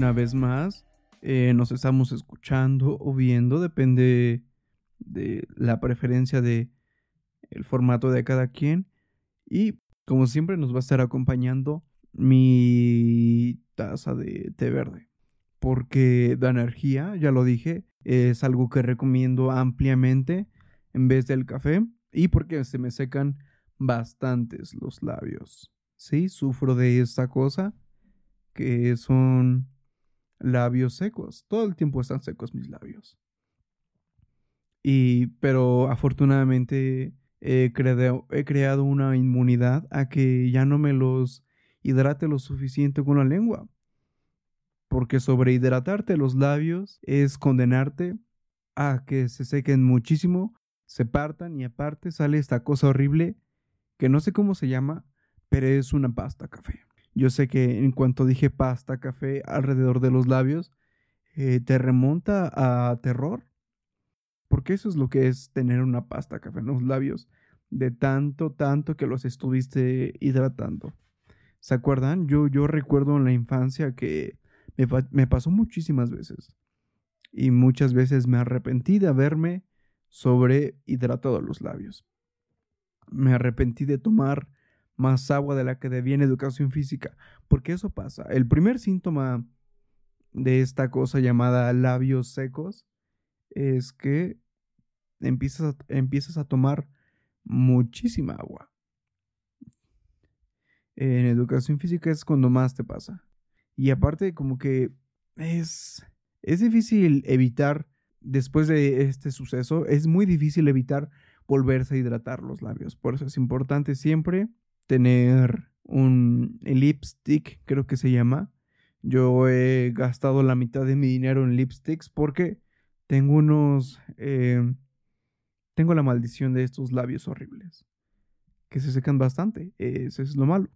una vez más eh, nos estamos escuchando o viendo, depende de la preferencia de el formato de cada quien. Y como siempre nos va a estar acompañando mi taza de té verde. Porque da energía, ya lo dije, es algo que recomiendo ampliamente en vez del café. Y porque se me secan bastantes los labios. Sí, sufro de esta cosa que son labios secos. Todo el tiempo están secos mis labios. Y, pero afortunadamente he, he creado una inmunidad a que ya no me los hidrate lo suficiente con la lengua. Porque sobrehidratarte los labios es condenarte a que se sequen muchísimo, se partan y aparte sale esta cosa horrible que no sé cómo se llama, pero es una pasta café. Yo sé que en cuanto dije pasta café alrededor de los labios, eh, te remonta a terror. Porque eso es lo que es tener una pasta café en los labios, de tanto, tanto que los estuviste hidratando. ¿Se acuerdan? Yo, yo recuerdo en la infancia que me, pasó muchísimas veces. Y muchas veces me arrepentí de haberme sobrehidratado los labios me arrepentí de tomar más agua de la que en educación física, porque eso pasa. El primer síntoma de esta cosa llamada labios secos es que empiezas a, empiezas a tomar muchísima agua. En educación física es cuando más te pasa. Y aparte como que es, es difícil evitar, después de este suceso, es muy difícil evitar volverse a hidratar los labios. Por eso es importante siempre tener un lipstick, creo que se llama. Yo he gastado la mitad de mi dinero en lipsticks porque tengo unos... Eh, tengo la maldición de estos labios horribles. Que se secan bastante. Eso es lo malo.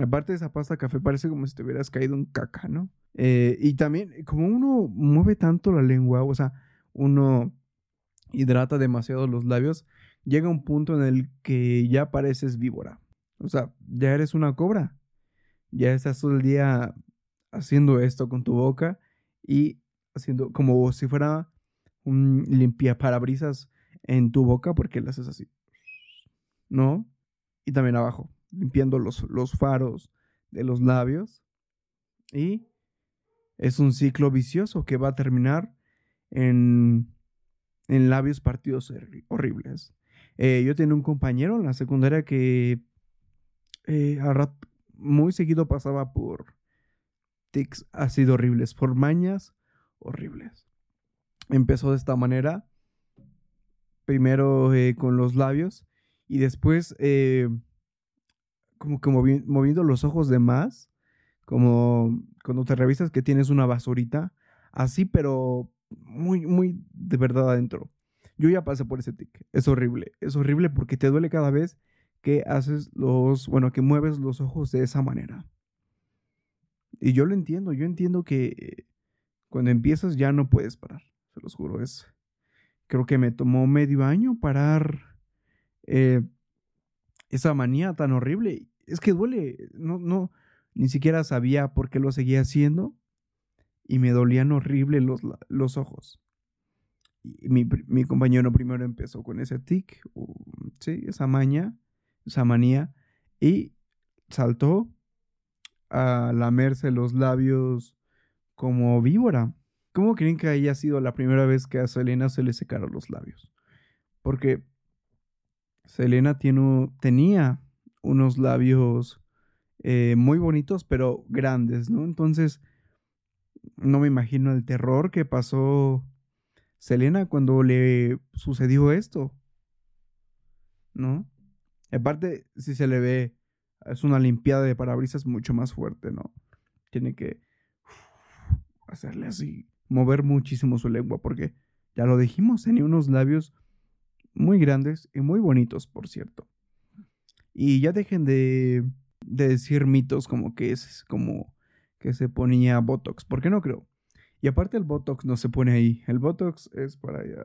Aparte de esa pasta café parece como si te hubieras caído en caca, ¿no? Eh, y también, como uno mueve tanto la lengua, o sea, uno hidrata demasiado los labios, llega un punto en el que ya pareces víbora. O sea, ya eres una cobra. Ya estás todo el día haciendo esto con tu boca y haciendo como si fuera un limpia parabrisas en tu boca porque lo haces así. ¿No? Y también abajo, limpiando los, los faros de los labios. Y es un ciclo vicioso que va a terminar en en labios partidos horribles. Eh, yo tenía un compañero en la secundaria que eh, muy seguido pasaba por tics así horribles, por mañas horribles. Empezó de esta manera, primero eh, con los labios y después como que moviendo los ojos de más, como cuando te revisas que tienes una basurita, así pero muy, muy de verdad adentro. Yo ya pasé por ese tic. Es horrible. Es horrible porque te duele cada vez que haces los, bueno, que mueves los ojos de esa manera. Y yo lo entiendo. Yo entiendo que cuando empiezas ya no puedes parar. Se los juro. Es, creo que me tomó medio año parar eh, esa manía tan horrible. Es que duele. No, no, ni siquiera sabía por qué lo seguía haciendo y me dolían horrible los, los ojos. Y mi, mi, compañero primero empezó con ese tic, sí, esa maña, esa manía, y saltó a lamerse los labios como víbora. ¿Cómo creen que haya sido la primera vez que a Selena se le secaron los labios? Porque Selena tiene, tenía unos labios eh, muy bonitos, pero grandes, ¿no? Entonces, no me imagino el terror que pasó Selena cuando le sucedió esto. ¿No? Aparte, si se le ve, es una limpiada de parabrisas mucho más fuerte, ¿no? Tiene que hacerle así, mover muchísimo su lengua, porque ya lo dijimos, tenía unos labios muy grandes y muy bonitos, por cierto. Y ya dejen de, de decir mitos como que es como que se ponía Botox. ¿Por qué no creo? Y aparte el Botox no se pone ahí. El Botox es para allá.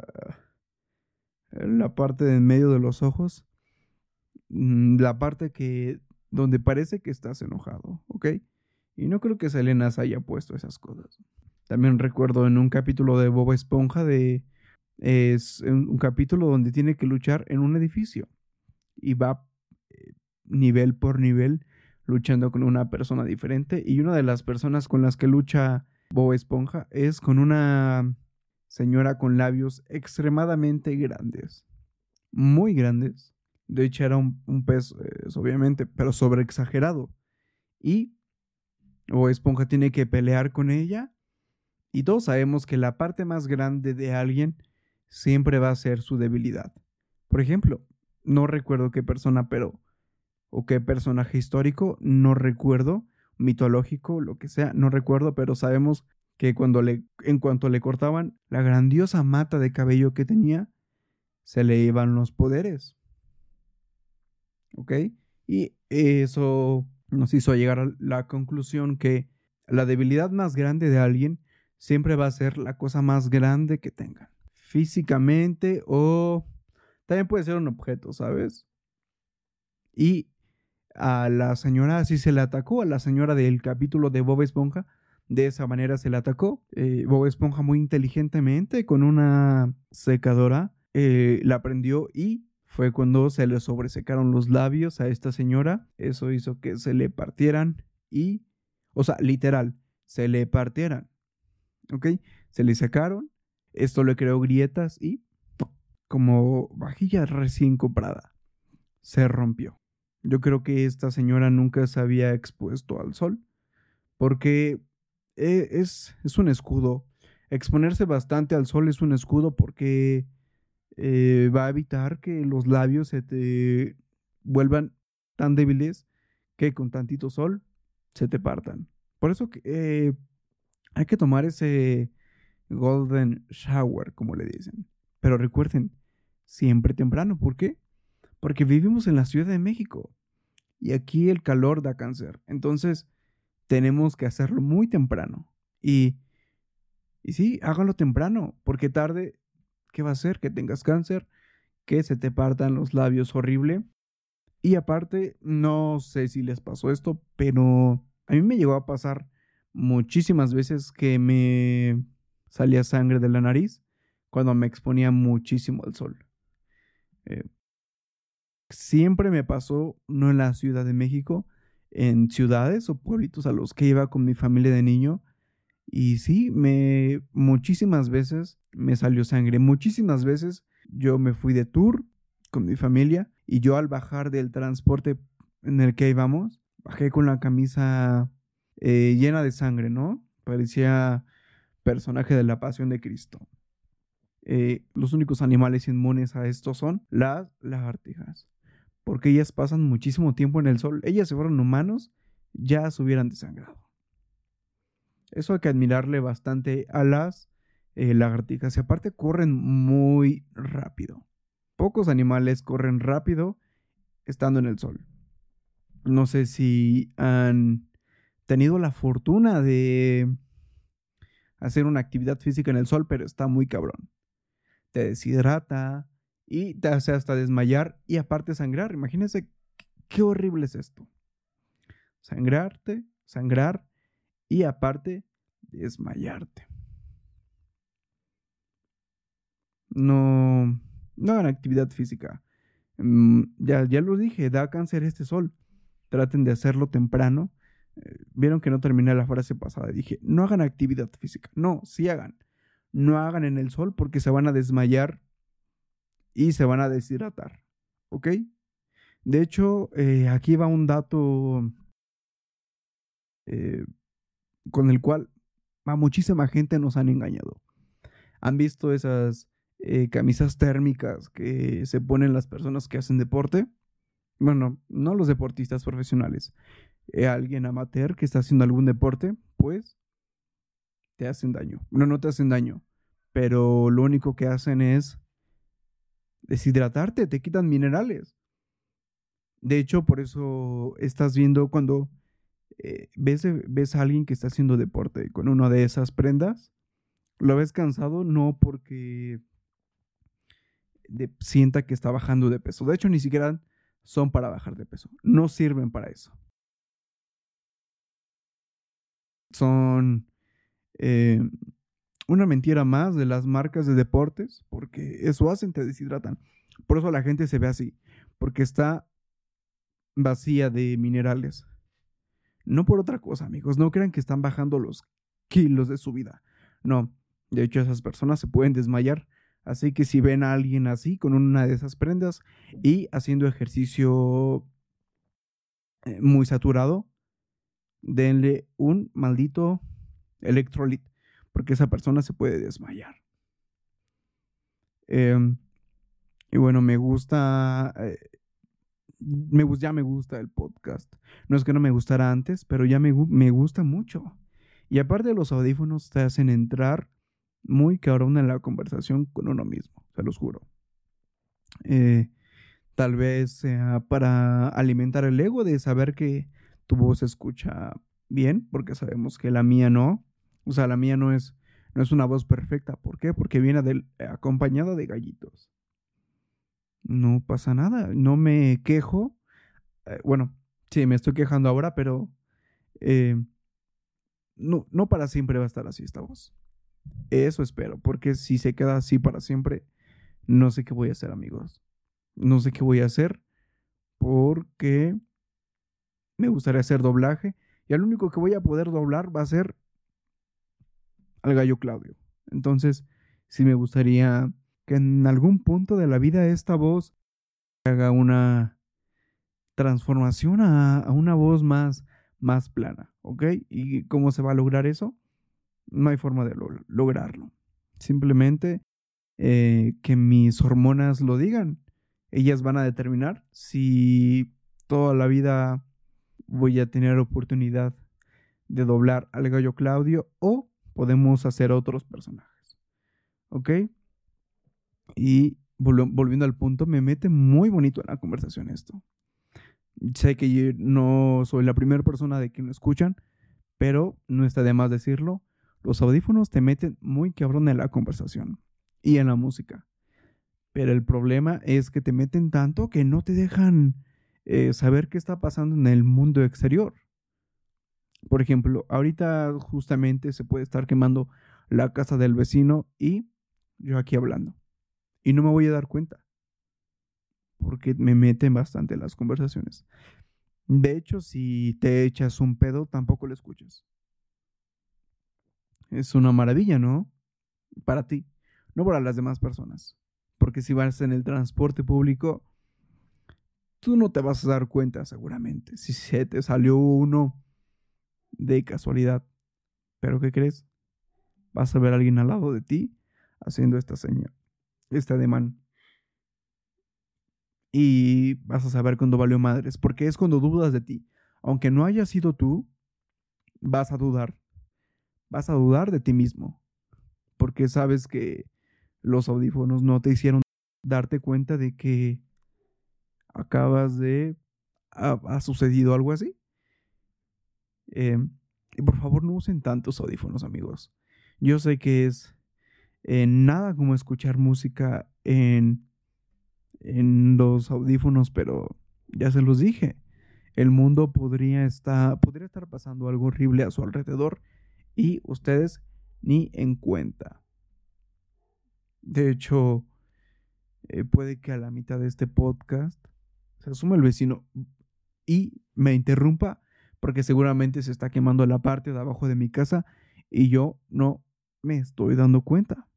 En la parte de en medio de los ojos. Mm, la parte que. donde parece que estás enojado. ¿Ok? Y no creo que Selena se haya puesto esas cosas. También recuerdo en un capítulo de Boba Esponja de... Es un capítulo donde tiene que luchar en un edificio. Y va eh, nivel por nivel luchando con una persona diferente. Y una de las personas con las que lucha Bob Esponja es con una señora con labios extremadamente grandes. Muy grandes. De hecho, era un, pez, eh, obviamente, pero sobre exagerado. Y Bob Esponja tiene que pelear con ella. Y todos sabemos que la parte más grande de alguien siempre va a ser su debilidad. Por ejemplo, no recuerdo qué persona, pero o qué personaje histórico, no recuerdo, mitológico, lo que sea, no recuerdo, pero sabemos que cuando le, en cuanto le cortaban la grandiosa mata de cabello que tenía, se le iban los poderes. ¿Ok? Y eso nos hizo llegar a la conclusión que la debilidad más grande de alguien siempre va a ser la cosa más grande que tengan. Físicamente o también puede ser un objeto, ¿sabes? Y a la señora así se le atacó, a la señora del capítulo de Bob Esponja. De esa manera se le atacó. Eh, Bob Esponja muy inteligentemente con una secadora eh, la prendió y fue cuando se le sobresecaron los labios a esta señora. Eso hizo que se le partieran y, o sea, literal, se le partieran. ¿Ok? Se le secaron. Esto le creó grietas y como vajilla recién comprada. Se rompió. Yo creo que esta señora nunca se había expuesto al sol, porque eh, es, es un escudo. Exponerse bastante al sol es un escudo porque eh, va a evitar que los labios se te vuelvan tan débiles que con tantito sol se te partan. Por eso eh, hay que tomar ese golden shower, como le dicen. Pero recuerden, siempre temprano. ¿Por qué? Porque vivimos en la Ciudad de México y aquí el calor da cáncer. Entonces, tenemos que hacerlo muy temprano. Y, y sí, hágalo temprano, porque tarde, ¿qué va a hacer? Que tengas cáncer, que se te partan los labios horrible. Y aparte, no sé si les pasó esto, pero a mí me llegó a pasar muchísimas veces que me salía sangre de la nariz cuando me exponía muchísimo al sol. Eh, siempre me pasó, no en la Ciudad de México, en ciudades o pueblitos a los que iba con mi familia de niño. Y sí, me muchísimas veces me salió sangre. Muchísimas veces yo me fui de tour con mi familia y yo al bajar del transporte en el que íbamos, bajé con la camisa eh, llena de sangre, ¿no? Parecía personaje de la pasión de Cristo. Eh, los únicos animales inmunes a esto son las lagartijas porque ellas pasan muchísimo tiempo en el sol. Ellas si fueran humanos, ya se hubieran desangrado. Eso hay que admirarle bastante a las eh, lagartijas. Y aparte corren muy rápido. Pocos animales corren rápido estando en el sol. No sé si han tenido la fortuna de hacer una actividad física en el sol, pero está muy cabrón. Te deshidrata, y te hace hasta desmayar y aparte sangrar. Imagínense qué horrible es esto. Sangrarte, sangrar y aparte desmayarte. No, no hagan actividad física. Mm, ya, ya lo dije, da cáncer este sol. Traten de hacerlo temprano. Eh, vieron que no terminé la frase pasada. Dije, no hagan actividad física. No, sí hagan. No hagan en el sol porque se van a desmayar y se van a deshidratar. ¿Ok? De hecho, eh, aquí va un dato eh, con el cual a muchísima gente nos han engañado. ¿Han visto esas eh, camisas térmicas que se ponen las personas que hacen deporte? Bueno, no los deportistas profesionales. alguien amateur que está haciendo algún deporte, pues te hacen daño. Bueno, no te hacen daño, pero lo único que hacen es deshidratarte, te quitan minerales. De hecho, por eso estás viendo cuando eh, ves, ves a alguien que está haciendo deporte con una de esas prendas, lo ves cansado no porque sienta que está bajando de peso. De hecho, ni siquiera son para bajar de peso. No sirven para eso. son eh, una mentira más de las marcas de deportes, porque eso hacen, te deshidratan. Por eso la gente se ve así, porque está vacía de minerales. No por otra cosa, amigos. No crean que están bajando los kilos de su vida. No. De hecho, esas personas se pueden desmayar. Así que si ven a alguien así, con una de esas prendas y haciendo ejercicio eh, muy saturado, denle un maldito electrolit, porque esa persona se puede desmayar. Em, y bueno, me gusta eh, me, ya me gusta el podcast. No es que no me gustara antes, pero ya me, me gusta mucho. Y aparte los audífonos te hacen entrar muy cabrón en la conversación con uno mismo, se los juro. Eh, tal vez sea para alimentar el ego de saber que tu voz se escucha bien, porque sabemos que la mía no. O sea, la mía no es, no es una voz perfecta. ¿Por qué? Porque viene acompañada de gallitos no pasa nada, no me quejo. Eh, bueno, sí, me estoy quejando ahora, pero eh, no, no para siempre va a estar así esta voz. Eso espero, porque si se queda así para siempre, no sé qué voy a hacer, amigos. No sé qué voy a hacer porque me gustaría hacer doblaje y al único que voy a poder doblar va a ser al gallo Claudio. Entonces, sí me gustaría que en algún punto de la vida esta voz haga una transformación a, una voz más, más plana, ¿ok? ¿Y cómo se va a lograr eso? No hay forma de lograrlo. Simplemente eh, que mis hormonas lo digan. Ellas van a determinar si toda la vida voy a tener oportunidad de doblar al gallo Claudio o podemos hacer otros personajes. ¿Ok? Y volviendo al punto, me mete muy bonito en la conversación esto. Sé que yo no soy la primera persona de quien lo escuchan, pero no está de más decirlo. Los audífonos te meten muy cabrón en la conversación y en la música. Pero el problema es que te meten tanto que no te dejan eh, saber qué está pasando en el mundo exterior. Por ejemplo, ahorita justamente se puede estar quemando la casa del vecino y yo aquí hablando y no me voy a dar cuenta. Porque me meten bastante las conversaciones. De hecho, si te echas un pedo, tampoco lo escuchas. Es una maravilla, ¿no? Para ti, no para las demás personas. Porque si vas en el transporte público, tú no te vas a dar cuenta seguramente. Si se te salió uno de casualidad. Pero ¿qué crees? Vas a ver a alguien al lado de ti haciendo esta señal este ademán. Y vas a saber cuándo valió madres, porque es cuando dudas de ti. Aunque no haya sido tú, vas a dudar. Vas a dudar de ti mismo. Porque sabes que los audífonos no te hicieron darte cuenta de que acabas de... ha, sucedido algo así. Em, y por favor no usen tantos audífonos, amigos. Yo sé que es nada como escuchar música en, en los audífonos, pero ya se los dije. El mundo podría estar, podría estar pasando algo horrible a su alrededor y ustedes ni en cuenta. De hecho, eh, puede que a la mitad de este podcast se asuma el vecino y me interrumpa porque seguramente se está quemando la parte de abajo de mi casa y yo no me estoy dando cuenta.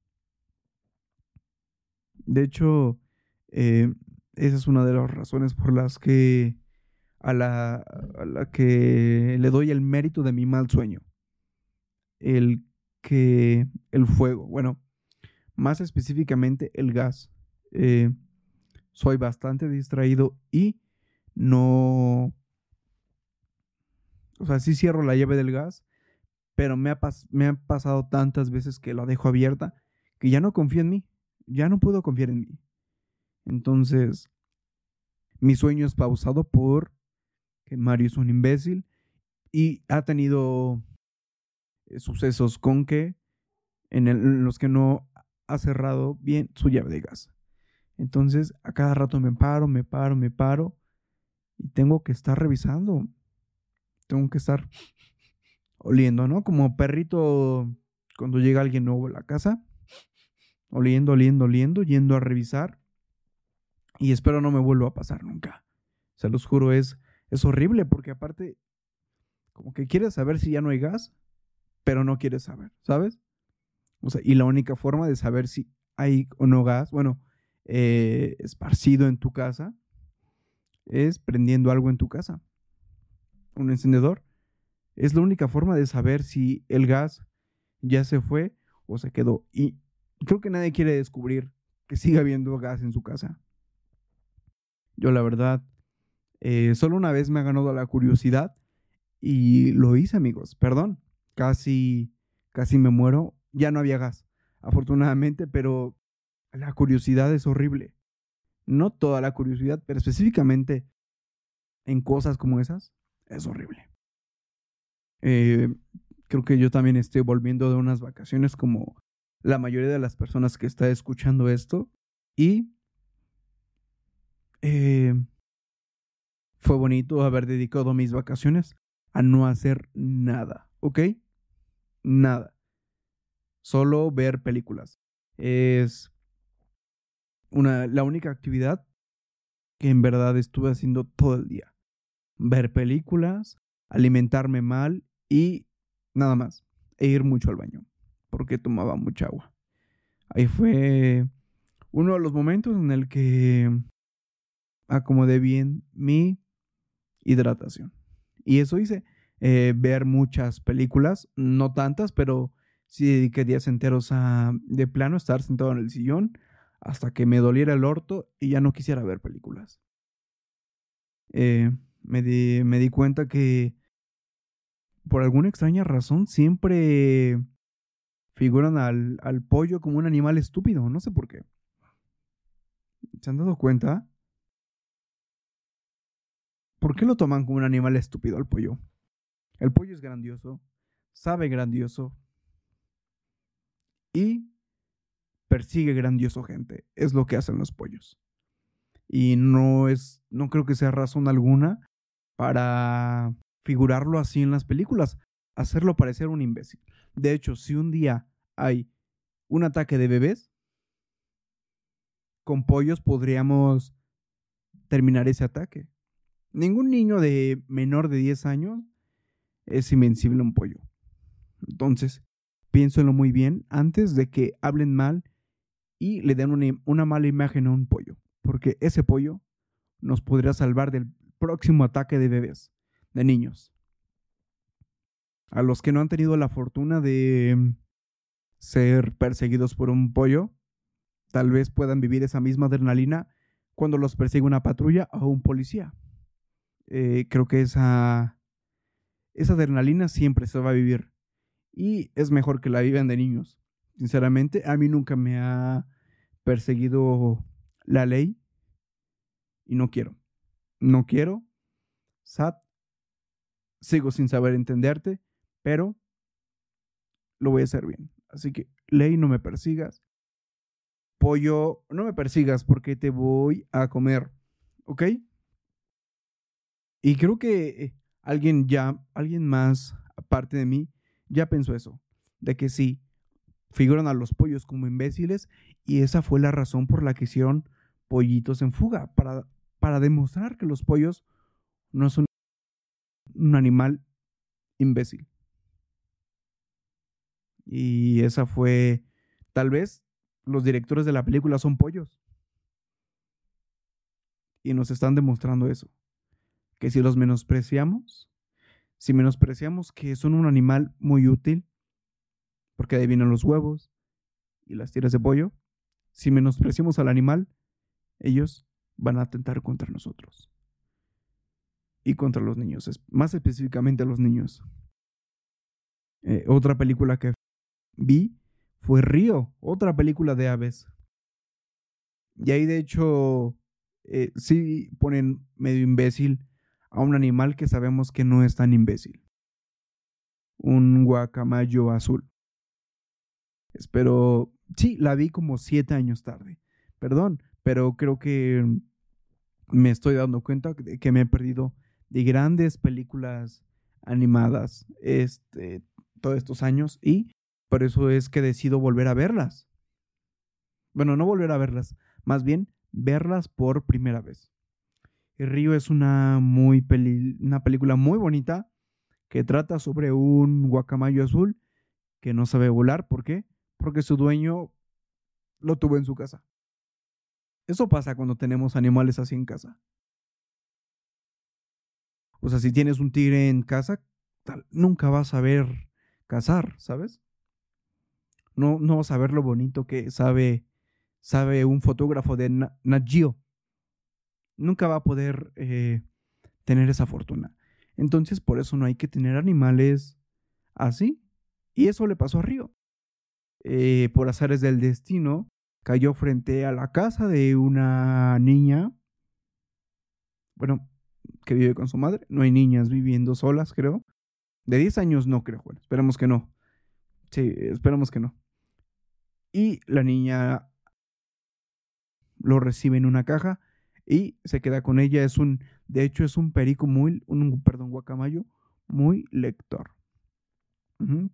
De hecho, eh, esa es una de las razones por las que a la, a la que le doy el mérito de mi mal sueño. El que el fuego, bueno, más específicamente el gas. Eh, soy bastante distraído y no... O sea, sí cierro la llave del gas, pero me ha, pasado tantas veces que la dejo abierta que ya no confío en mí ya no puedo confiar en mí. Entonces, mi sueño es pausado por que Mario es un imbécil y ha tenido eh, sucesos con que en, los que no ha cerrado bien su llave de gas. Entonces, a cada rato me paro, me paro, me paro y tengo que estar revisando. Tengo que estar oliendo, ¿no? Como perrito cuando llega alguien nuevo a la casa, oliendo, oliendo, oliendo, yendo a revisar. Y espero no me vuelva a pasar nunca. Se los juro, es, es horrible porque aparte, como que quieres saber si ya no hay gas, pero no quieres saber, ¿sabes? O sea, y la única forma de saber si hay o no gas, bueno, eh, esparcido en tu casa, es prendiendo algo en tu casa. Un encendedor. Es la única forma de saber si el gas ya se fue o se quedó. Y creo que nadie quiere descubrir que siga habiendo gas en su casa. Yo la verdad, eh, solo una vez me ha ganado la curiosidad y lo hice amigos, perdón, casi, casi me muero, ya no había gas, afortunadamente, pero la curiosidad es horrible. No toda la curiosidad, pero específicamente en cosas como esas, es horrible. Eh, creo que yo también estoy volviendo de unas vacaciones como la mayoría de las personas que está escuchando esto. Y eh, fue bonito haber dedicado mis vacaciones a no hacer nada, ¿ok? Nada. Solo ver películas. Es una, la única actividad que en verdad estuve haciendo todo el día. Ver películas, alimentarme mal y nada más. E ir mucho al baño, porque tomaba mucha agua. Ahí fue uno de los momentos en el que acomodé bien mi hidratación. Y eso hice, eh, ver muchas películas, no tantas, pero sí dediqué días enteros a de plano estar sentado en el sillón hasta que me doliera el orto y ya no quisiera ver películas. Eh, me, di, me di cuenta que por alguna extraña razón siempre figuran al, al pollo como un animal estúpido, no sé por qué. ¿Se han dado cuenta? ¿Por qué lo toman como un animal estúpido al pollo? El pollo es grandioso, sabe grandioso y persigue grandioso gente. Es lo que hacen los pollos. Y no es, no creo que sea razón alguna para figurarlo así en las películas, hacerlo parecer un imbécil. De hecho, si un día hay un ataque de bebés, con pollos podríamos terminar ese ataque. Ningún niño de menor de 10 años es invencible a un pollo. Entonces, piénselo muy bien antes de que hablen mal y le den una, una, mala imagen a un pollo, porque ese pollo nos podría salvar del próximo ataque de bebés de niños. A los que no han tenido la fortuna de mm, ser perseguidos por un pollo, tal vez puedan vivir esa misma adrenalina cuando los persigue una patrulla o un policía. Eh, creo que esa, esa adrenalina siempre se va a vivir. Y es mejor que la vivan de niños. Sinceramente, a mí nunca me ha perseguido la ley. Y no quiero. No quiero. Sat, sigo sin saber entenderte, pero lo voy a hacer bien. Así que, ley, no me persigas. Pollo, no me persigas porque te voy a comer. ¿Ok? Y creo que eh, alguien ya, alguien más aparte de mí, ya pensó eso. De que sí, figuran a los pollos como imbéciles y esa fue la razón por la que hicieron pollitos en fuga, para, para demostrar que los pollos no son un animal imbécil. Y esa fue, tal vez, los directores de la película son pollos. Y nos están demostrando eso. Que si los menospreciamos, si menospreciamos que son un animal muy útil, porque ahí vienen los huevos y las tiras de pollo, si menospreciamos al animal, ellos van a atentar contra nosotros y contra los niños, más específicamente a los niños. Eh, otra película que vi fue Río, otra película de aves. Y ahí de hecho eh, sí ponen medio imbécil a un animal que sabemos que no es tan imbécil. Un guacamayo azul. Espero, sí, la vi como siete años tarde. Perdón, pero creo que me estoy dando cuenta de que me he perdido de grandes películas animadas este, todos estos años y por eso es que decido volver a verlas. Bueno, no volver a verlas, más bien verlas por primera vez. El río es una, muy una película muy bonita que trata sobre un guacamayo azul que no sabe volar. ¿Por qué? Porque su dueño lo tuvo en su casa. Eso pasa cuando tenemos animales así en casa. O sea, si tienes un tigre en casa, nunca vas a ver cazar, ¿sabes? No, no ver lo bonito que sabe, sabe un fotógrafo de Nat Nunca va a poder eh, tener esa fortuna. Entonces, por eso no hay que tener animales así. Y eso le pasó a Río. Eh, por azares del destino, cayó frente a la casa de una niña. Bueno, que vive con su madre. No hay niñas viviendo solas, creo. De 10 años no creo, bueno, esperemos que no. Sí, esperemos que no. Y la niña lo recibe en una caja y se queda con ella. Es un, de hecho, es un perico muy, un, perdón, guacamayo, muy lector.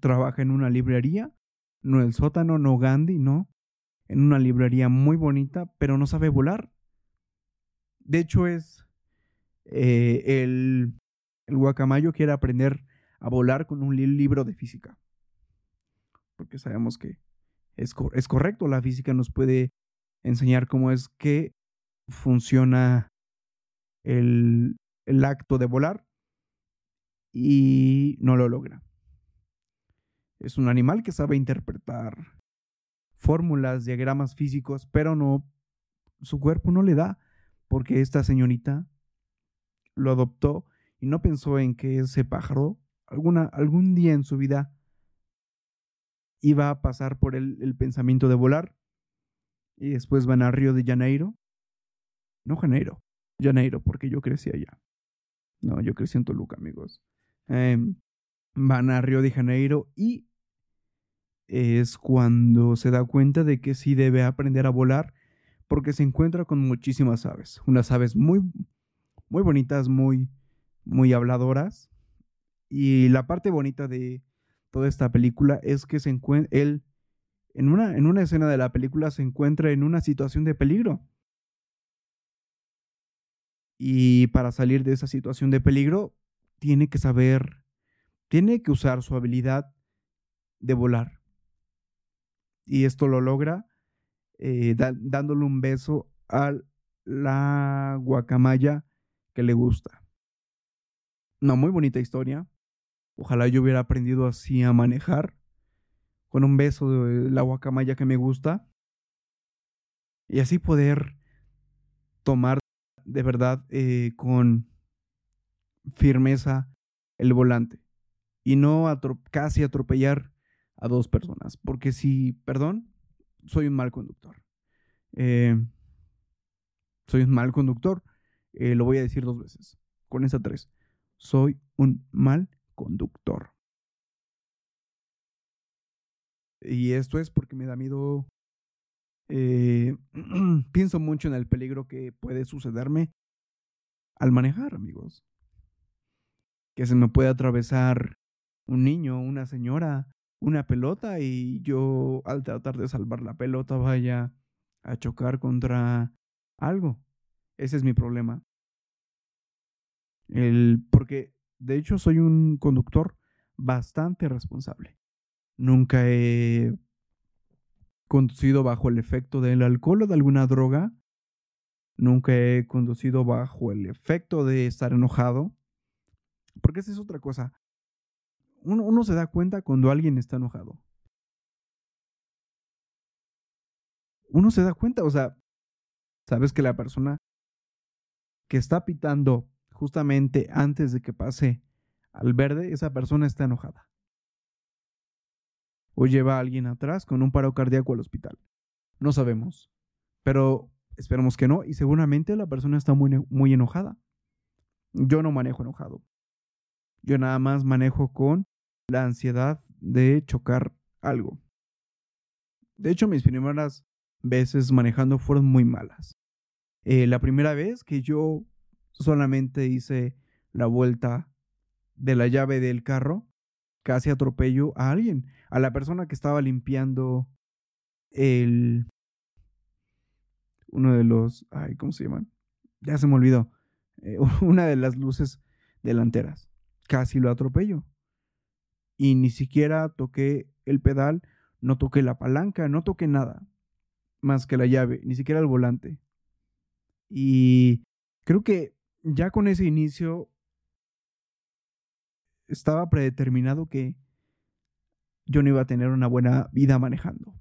Trabaja en una librería, no el sótano, no Gandhi, no. En una librería muy bonita, pero no sabe volar. De hecho, es eh, el, el guacamayo quiere aprender a volar con un libro de física. Porque sabemos que es, es correcto, la física nos puede enseñar cómo es que funciona el, el acto de volar y no lo logra. Es un animal que sabe interpretar fórmulas, diagramas físicos, pero no, su cuerpo no le da, porque esta señorita lo adoptó y no pensó en que ese pájaro alguna, algún día en su vida iba a pasar por el, pensamiento de volar y después van a Río de Janeiro no Janeiro, Janeiro, porque yo crecí allá. No, yo crecí en Toluca, amigos. Em, van a Río de Janeiro y es cuando se da cuenta de que sí debe aprender a volar porque se encuentra con muchísimas aves, unas aves muy muy bonitas, muy muy habladoras y la parte bonita de toda esta película es que se encuentra él en una en una escena de la película se encuentra en una situación de peligro y para salir de esa situación de peligro, tiene que saber, tiene que usar su habilidad de volar. Y esto lo logra eh, dándole un beso a la guacamaya que le gusta. Una muy bonita historia. Ojalá yo hubiera aprendido así a manejar. Con un beso de la guacamaya que me gusta. Y así poder tomar de verdad eh, con firmeza el volante y no casi atropellar a dos personas. Porque si, perdón, soy un mal conductor. Eh, soy un mal conductor. Eh, lo voy a decir dos veces. Con esa tres. Soy un mal conductor. Y esto es porque me da miedo eh, pienso mucho en el peligro que puede sucederme al manejar, amigos. Que se me puede atravesar un niño, una señora, una pelota y yo al tratar de salvar la pelota vaya a chocar contra algo. Ese es mi problema. El, porque de hecho soy un conductor bastante responsable. Nunca he conducido bajo el efecto del alcohol o de alguna droga. Nunca he conducido bajo el efecto de estar enojado. Porque esa es otra cosa. Uno, se da cuenta cuando alguien está enojado. Uno se da cuenta, o sea, sabes que la persona que está pitando justamente antes de que pase al verde, esa persona está enojada o lleva a alguien atrás con un paro cardíaco al hospital. No sabemos, pero esperemos que no y seguramente la persona está muy, muy enojada. Yo no manejo enojado. Yo nada más manejo con la ansiedad de chocar algo. De hecho, mis primeras veces manejando fueron muy malas. Eh, la primera vez que yo solamente hice la vuelta de la llave del carro, casi atropello a alguien, a la persona que estaba limpiando el... Uno de los... Ay, ¿cómo se llaman? Ya se me olvidó. Eh, una de las luces delanteras. Casi lo atropello. Y ni siquiera toqué el pedal, no toqué la palanca, no toqué nada más que la llave, ni siquiera el volante. Y creo que ya con ese inicio estaba predeterminado que yo no iba a tener una buena vida manejando.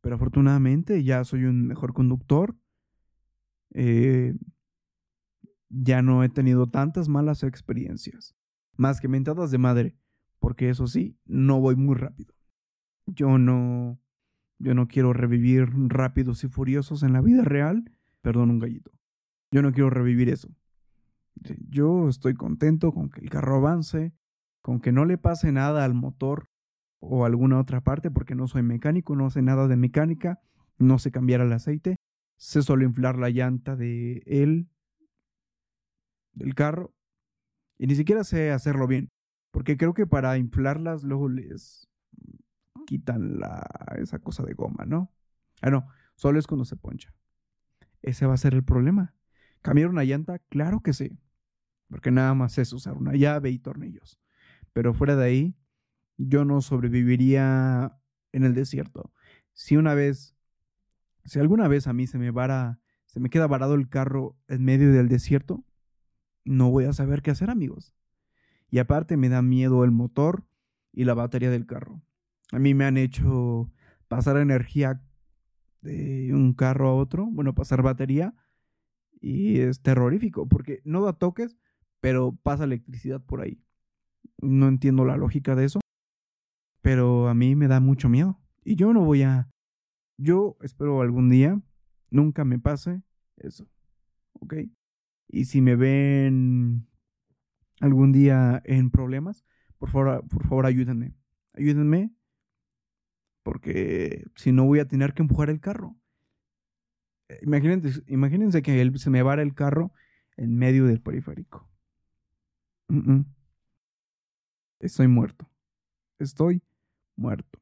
Pero afortunadamente ya soy un mejor conductor. Eh, ya no he tenido tantas malas experiencias. Más que mentadas de madre. Porque eso sí, no voy muy rápido. Yo no. Yo no quiero revivir rápidos y furiosos en la vida real. Perdón, un gallito. Yo no quiero revivir eso. Yo estoy contento con que el carro avance, con que no le pase nada al motor o alguna otra parte, porque no soy mecánico, no sé nada de mecánica, no sé cambiar el aceite, sé solo inflar la llanta de él, del carro, y ni siquiera sé hacerlo bien, porque creo que para inflarlas luego les quitan la, esa cosa de goma, ¿no? Ah, no, solo es cuando se poncha. Ese va a ser el problema. ¿Cambiar una llanta? Claro que sí. Porque nada más es usar una llave y tornillos. Pero fuera de ahí, yo no sobreviviría en el desierto. Si una vez, si alguna vez a mí se me vara, se me queda varado el carro en medio del desierto, no voy a saber qué hacer, amigos. Y aparte me da miedo el motor y la batería del carro. A mí me han hecho pasar energía de un carro a otro, bueno, pasar batería y es terrorífico porque no da toques, pero pasa electricidad por ahí. No entiendo la lógica de eso, pero a mí me da mucho miedo. Y yo no voy a... Yo espero algún día nunca me pase eso. ¿Ok? Y si me ven algún día en problemas, por favor, por favor ayúdenme. Ayúdenme porque si no voy a tener que empujar el carro. Imagínense, imagínense que se me vara el carro en medio del periférico. Estoy muerto. Estoy muerto.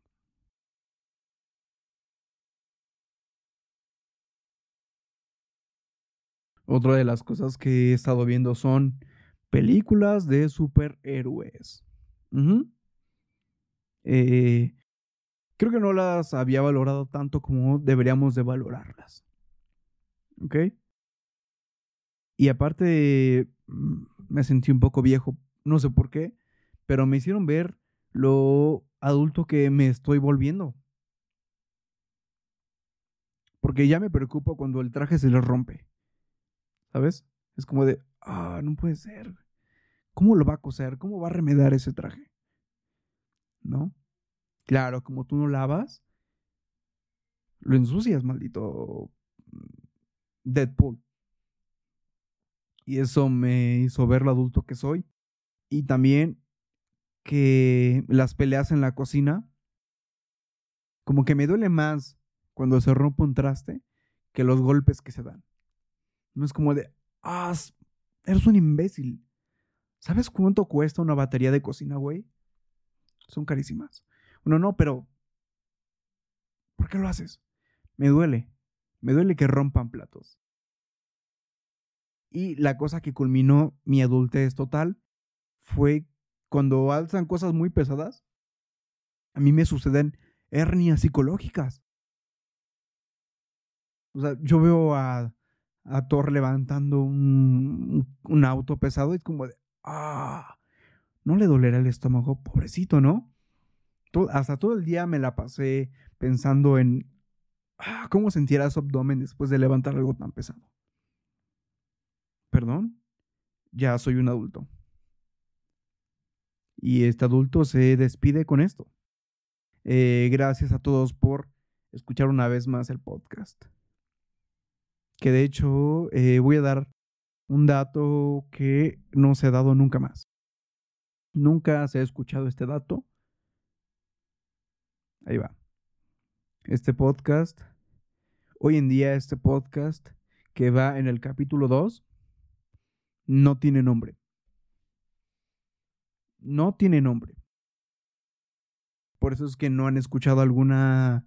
Otra de las cosas que he estado viendo son películas de superhéroes. eh, creo que no las había valorado tanto como deberíamos de valorarlas. ¿Ok? Y aparte, mm, me sentí un poco viejo, no sé por qué, pero me hicieron ver lo adulto que me estoy volviendo. Porque ya me preocupo cuando el traje se le rompe. ¿Sabes? Es como de, ah, no puede ser. ¿Cómo lo va a coser? ¿Cómo va a remedar ese traje? ¿No? Claro, como tú no lavas, lo ensucias, maldito Deadpool. Y eso me hizo ver lo adulto que soy. Y también que las peleas en la cocina, como que me duele más cuando se rompe un traste que los golpes que se dan. No es como de, ah, eres un imbécil. ¿Sabes cuánto cuesta una batería de cocina, güey? Son carísimas. Bueno, no, pero... ¿Por qué lo haces? Me duele. Me duele que rompan platos. Y la cosa que culminó mi adultez total fue cuando alzan cosas muy pesadas, a mí me suceden hernias psicológicas. O sea, yo veo a, a Thor levantando un, un, auto pesado y es como de, ah, no le dolerá el estómago, pobrecito, ¿no? hasta todo el día me la pasé pensando en Ah, ¿Cómo sentirá su abdomen después de levantar algo tan pesado? Perdón, ya soy un adulto. Y este adulto se despide con esto. Eh, gracias a todos por escuchar una vez más el podcast. Que de hecho eh, voy a dar un dato que no se ha dado nunca más. Nunca se ha escuchado este dato. Ahí va. Este podcast Hoy en día este podcast que va en el capítulo 2 no tiene nombre. no tiene nombre. Por eso es que no han escuchado alguna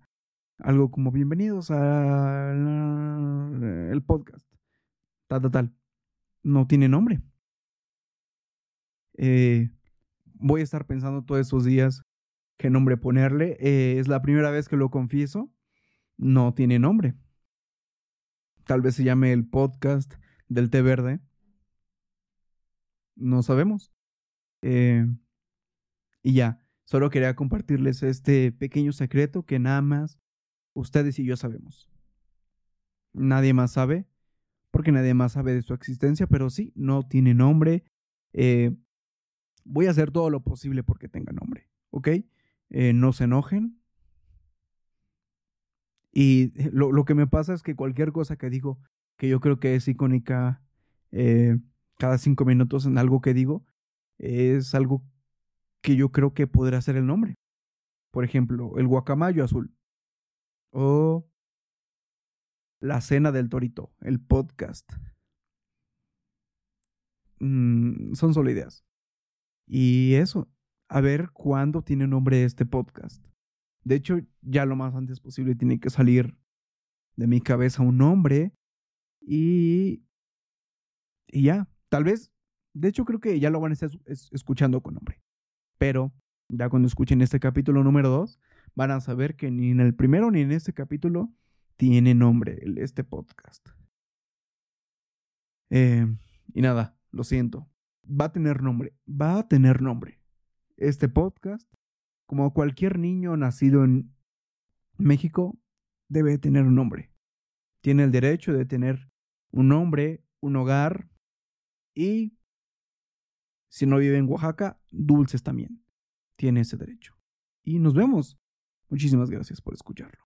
algo como bienvenidos al podcast. Tal, tal, tal. No tiene nombre. Eh, voy a estar pensando todos esos días qué nombre ponerle. Eh, es la primera vez que lo confieso. No tiene nombre. Tal vez se llame el podcast del té verde. No sabemos. Eh, y ya, solo quería compartirles este pequeño secreto que nada más ustedes y yo sabemos. Nadie más sabe, porque nadie más sabe de su existencia, pero sí, no tiene nombre. Eh, voy a hacer todo lo posible porque tenga nombre, ¿ok? Eh, no se enojen. Y lo, lo, que me pasa es que cualquier cosa que digo, que yo creo que es icónica eh, cada cinco minutos en algo que digo, es algo que yo creo que podrá ser el nombre. Por ejemplo, el guacamayo azul. O la cena del torito, el podcast. Mm, son solo ideas. Y eso, a ver cuándo tiene nombre este podcast. De hecho, ya lo más antes posible tiene que salir de mi cabeza un nombre y, y ya, tal vez, de hecho creo que ya lo van a estar escuchando con nombre. Pero ya cuando escuchen este capítulo número 2, van a saber que ni en el primero ni en este capítulo tiene nombre este podcast. Eh, y nada, lo siento. Va a tener nombre, va a tener nombre. Este podcast, como cualquier niño nacido en México, debe tener un nombre. Tiene el derecho de tener un nombre, un hogar y, si no vive en Oaxaca, dulces también. Tiene ese derecho. Y nos vemos. Muchísimas gracias por escucharlo.